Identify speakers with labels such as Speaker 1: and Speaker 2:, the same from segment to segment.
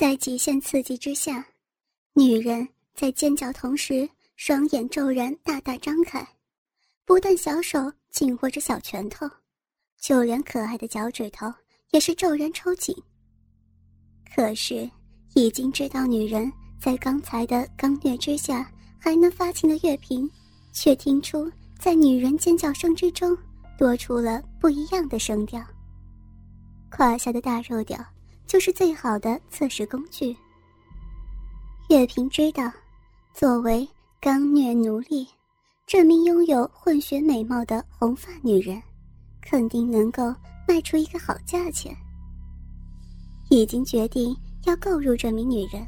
Speaker 1: 在极限刺激之下，女人在尖叫同时，双眼骤然大大张开，不但小手紧握着小拳头，就连可爱的脚趾头也是骤然抽紧。可是，已经知道女人在刚才的刚虐之下还能发情的月平，却听出在女人尖叫声之中多出了不一样的声调。胯下的大肉屌。就是最好的测试工具。月平知道，作为刚虐奴隶，这名拥有混血美貌的红发女人，肯定能够卖出一个好价钱。已经决定要购入这名女人。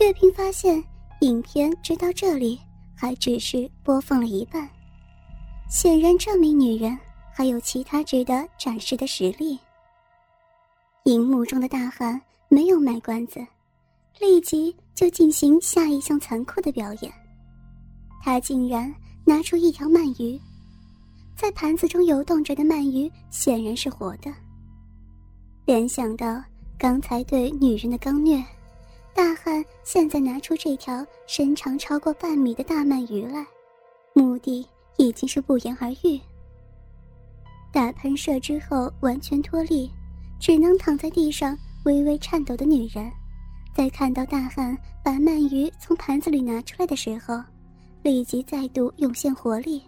Speaker 1: 月平发现，影片直到这里还只是播放了一半，显然这名女人还有其他值得展示的实力。荧幕中的大汉没有卖关子，立即就进行下一项残酷的表演。他竟然拿出一条鳗鱼，在盘子中游动着的鳗鱼显然是活的。联想到刚才对女人的刚虐，大汉现在拿出这条身长超过半米的大鳗鱼来，目的已经是不言而喻。大喷射之后完全脱力。只能躺在地上微微颤抖的女人，在看到大汉把鳗鱼从盘子里拿出来的时候，立即再度涌现活力，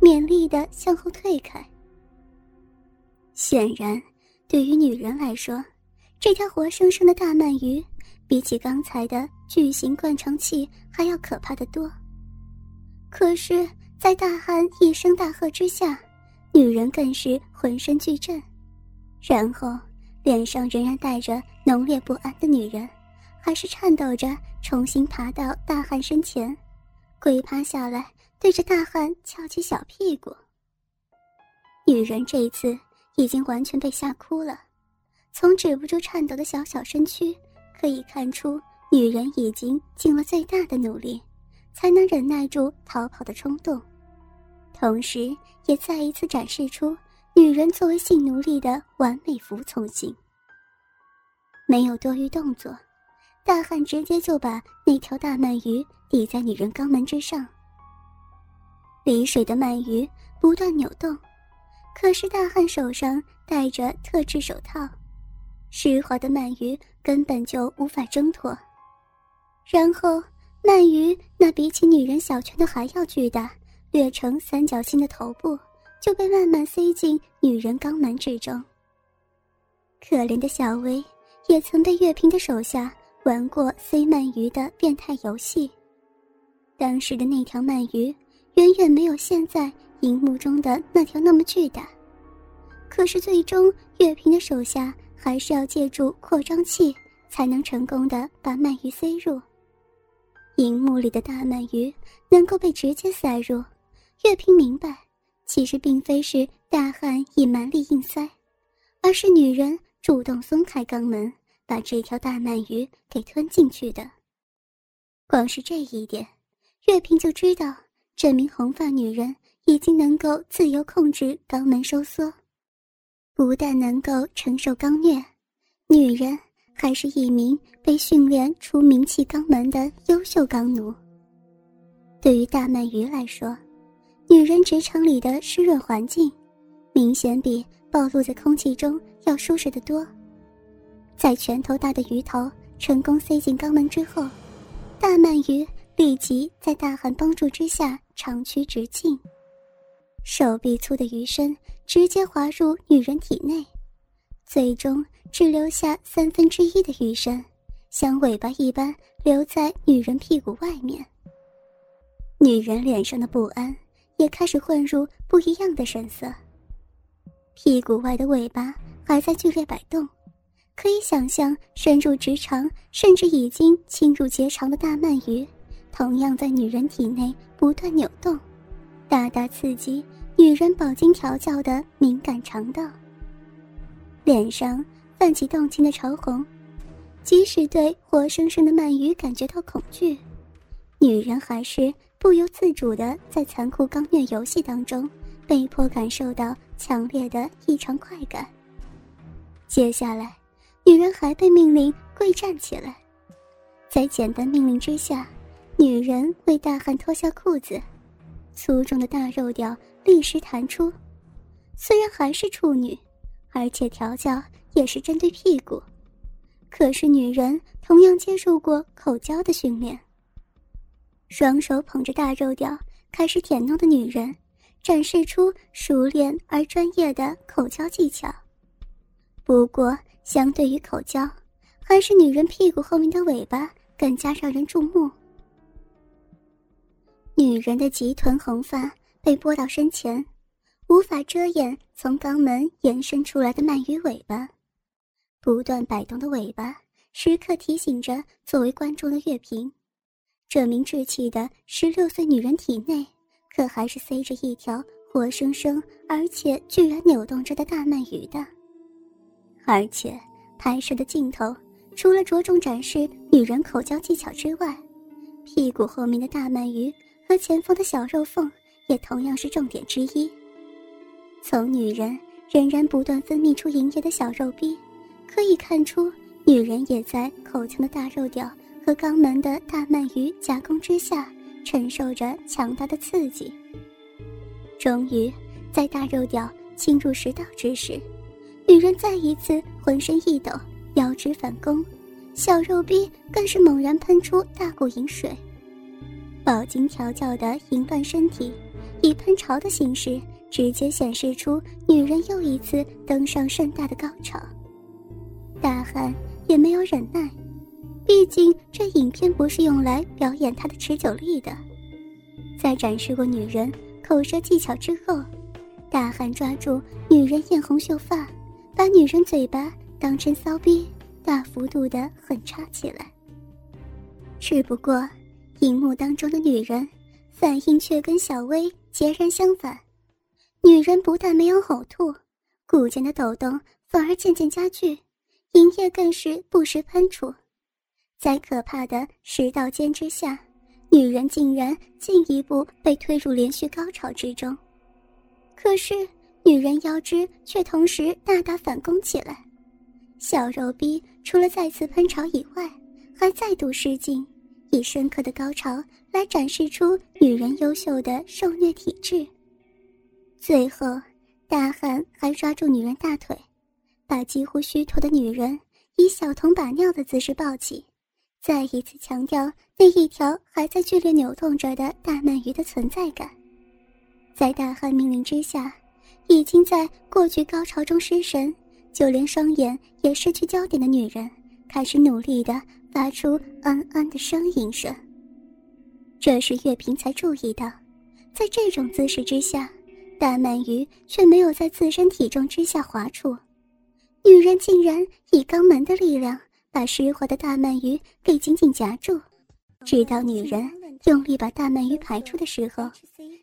Speaker 1: 勉力的向后退开。显然，对于女人来说，这条活生生的大鳗鱼，比起刚才的巨型灌肠器还要可怕的多。可是，在大汉一声大喝之下，女人更是浑身剧震，然后。脸上仍然带着浓烈不安的女人，还是颤抖着重新爬到大汉身前，跪趴下来，对着大汉翘起小屁股。女人这一次已经完全被吓哭了，从止不住颤抖的小小身躯可以看出，女人已经尽了最大的努力，才能忍耐住逃跑的冲动，同时也再一次展示出。女人作为性奴隶的完美服从性，没有多余动作，大汉直接就把那条大鳗鱼抵在女人肛门之上。离水的鳗鱼不断扭动，可是大汉手上戴着特制手套，湿滑的鳗鱼根本就无法挣脱。然后，鳗鱼那比起女人小拳头还要巨大、略呈三角形的头部。就被慢慢塞进女人肛门之中。可怜的小薇也曾被月平的手下玩过塞鳗鱼的变态游戏，当时的那条鳗鱼远远没有现在荧幕中的那条那么巨大。可是最终，月平的手下还是要借助扩张器才能成功的把鳗鱼塞入。荧幕里的大鳗鱼能够被直接塞入，月平明白。其实并非是大汉以蛮力硬塞，而是女人主动松开肛门，把这条大鳗鱼给吞进去的。光是这一点，月平就知道这名红发女人已经能够自由控制肛门收缩，不但能够承受肛虐，女人还是一名被训练出名气肛门的优秀肛奴。对于大鳗鱼来说，女人直肠里的湿润环境，明显比暴露在空气中要舒适的多。在拳头大的鱼头成功塞进肛门之后，大鳗鱼立即在大汉帮助之下长驱直进，手臂粗的鱼身直接滑入女人体内，最终只留下三分之一的鱼身，像尾巴一般留在女人屁股外面。女人脸上的不安。也开始混入不一样的神色。屁股外的尾巴还在剧烈摆动，可以想象深入直肠甚至已经侵入结肠的大鳗鱼，同样在女人体内不断扭动，大大刺激女人饱经调教的敏感肠道。脸上泛起动情的潮红，即使对活生生的鳗鱼感觉到恐惧，女人还是。不由自主的在残酷刚虐游戏当中，被迫感受到强烈的异常快感。接下来，女人还被命令跪站起来，在简单命令之下，女人为大汉脱下裤子，粗重的大肉屌立时弹出。虽然还是处女，而且调教也是针对屁股，可是女人同样接受过口交的训练。双手捧着大肉屌开始舔弄的女人，展示出熟练而专业的口交技巧。不过，相对于口交，还是女人屁股后面的尾巴更加让人注目。女人的极臀红发被拨到身前，无法遮掩从肛门延伸出来的鳗鱼尾巴，不断摆动的尾巴时刻提醒着作为观众的月平。这名稚气的十六岁女人体内，可还是塞着一条活生生而且居然扭动着的大鳗鱼的。而且，拍摄的镜头除了着重展示女人口交技巧之外，屁股后面的大鳗鱼和前方的小肉缝也同样是重点之一。从女人仍然不断分泌出营液的小肉壁，可以看出，女人也在口腔的大肉屌。和肛门的大鳗鱼夹攻之下，承受着强大的刺激。终于，在大肉屌侵入食道之时，女人再一次浑身一抖，腰肢反攻，小肉逼更是猛然喷出大股淫水。饱经调教的淫乱身体，以喷潮的形式，直接显示出女人又一次登上盛大的高潮。大汉也没有忍耐。毕竟，这影片不是用来表演他的持久力的。在展示过女人口舌技巧之后，大汉抓住女人艳红秀发，把女人嘴巴当成骚逼，大幅度的狠插起来。只不过，荧幕当中的女人反应却跟小薇截然相反。女人不但没有呕吐，骨间的抖动反而渐渐加剧，营液更是不时喷出。在可怕的食道尖之下，女人竟然进一步被推入连续高潮之中。可是，女人腰肢却同时大大反攻起来，小肉逼除了再次喷潮以外，还再度失禁，以深刻的高潮来展示出女人优秀的受虐体质。最后，大汉还抓住女人大腿，把几乎虚脱的女人以小童把尿的姿势抱起。再一次强调那一条还在剧烈扭动着的大鳗鱼的存在感。在大汉命令之下，已经在过去高潮中失神，就连双眼也失去焦点的女人，开始努力的发出“安安”的呻吟声。这时月平才注意到，在这种姿势之下，大鳗鱼却没有在自身体重之下滑出，女人竟然以肛门的力量。把湿滑的大鳗鱼给紧紧夹住，直到女人用力把大鳗鱼排出的时候，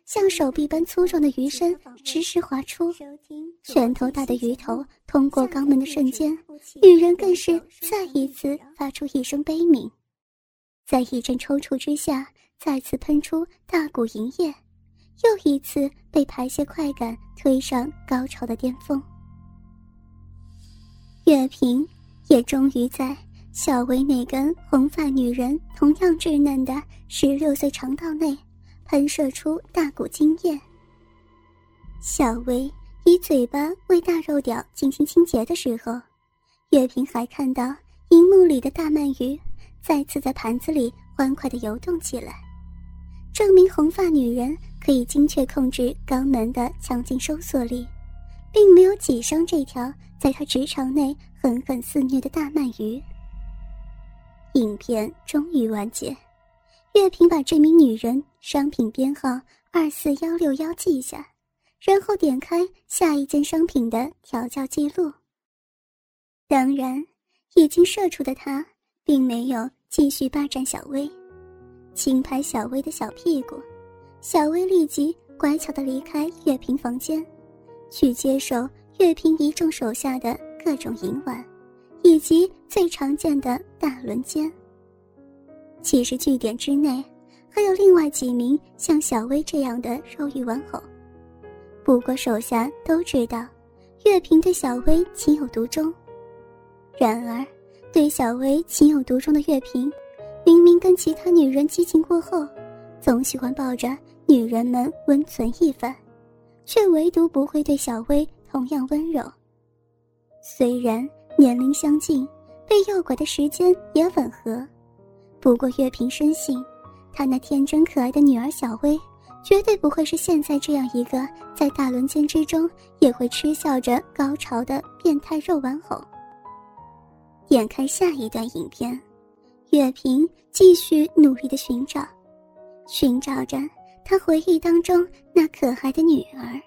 Speaker 1: 像手臂般粗壮的鱼身直直滑出，拳头大的鱼头通过肛门的瞬间，女人更是再一次发出一声悲鸣，在一阵抽搐之下，再次喷出大股银液，又一次被排泄快感推上高潮的巅峰。月平。也终于在小薇那根红发女人同样稚嫩的十六岁肠道内喷射出大股精液。小薇以嘴巴为大肉屌进行清洁的时候，月平还看到荧幕里的大鳗鱼再次在盘子里欢快地游动起来，证明红发女人可以精确控制肛门的强劲收缩力。并没有挤伤这条在她直肠内狠狠肆虐的大鳗鱼。影片终于完结，月平把这名女人商品编号二四幺六幺记下，然后点开下一件商品的调教记录。当然，已经射出的他并没有继续霸占小薇，轻拍小薇的小屁股，小薇立即乖巧的离开月平房间。去接受乐平一众手下的各种淫玩，以及最常见的大轮奸。其实据点之内还有另外几名像小薇这样的肉欲玩偶，不过手下都知道，月平对小薇情有独钟。然而，对小薇情有独钟的月平，明明跟其他女人激情过后，总喜欢抱着女人们温存一番，却唯独不会对小薇同样温柔。虽然年龄相近，被诱拐的时间也吻合，不过月平深信，他那天真可爱的女儿小薇。绝对不会是现在这样一个在大轮奸之中也会嗤笑着高潮的变态肉玩偶。眼看下一段影片，月平继续努力的寻找，寻找着他回忆当中那可爱的女儿。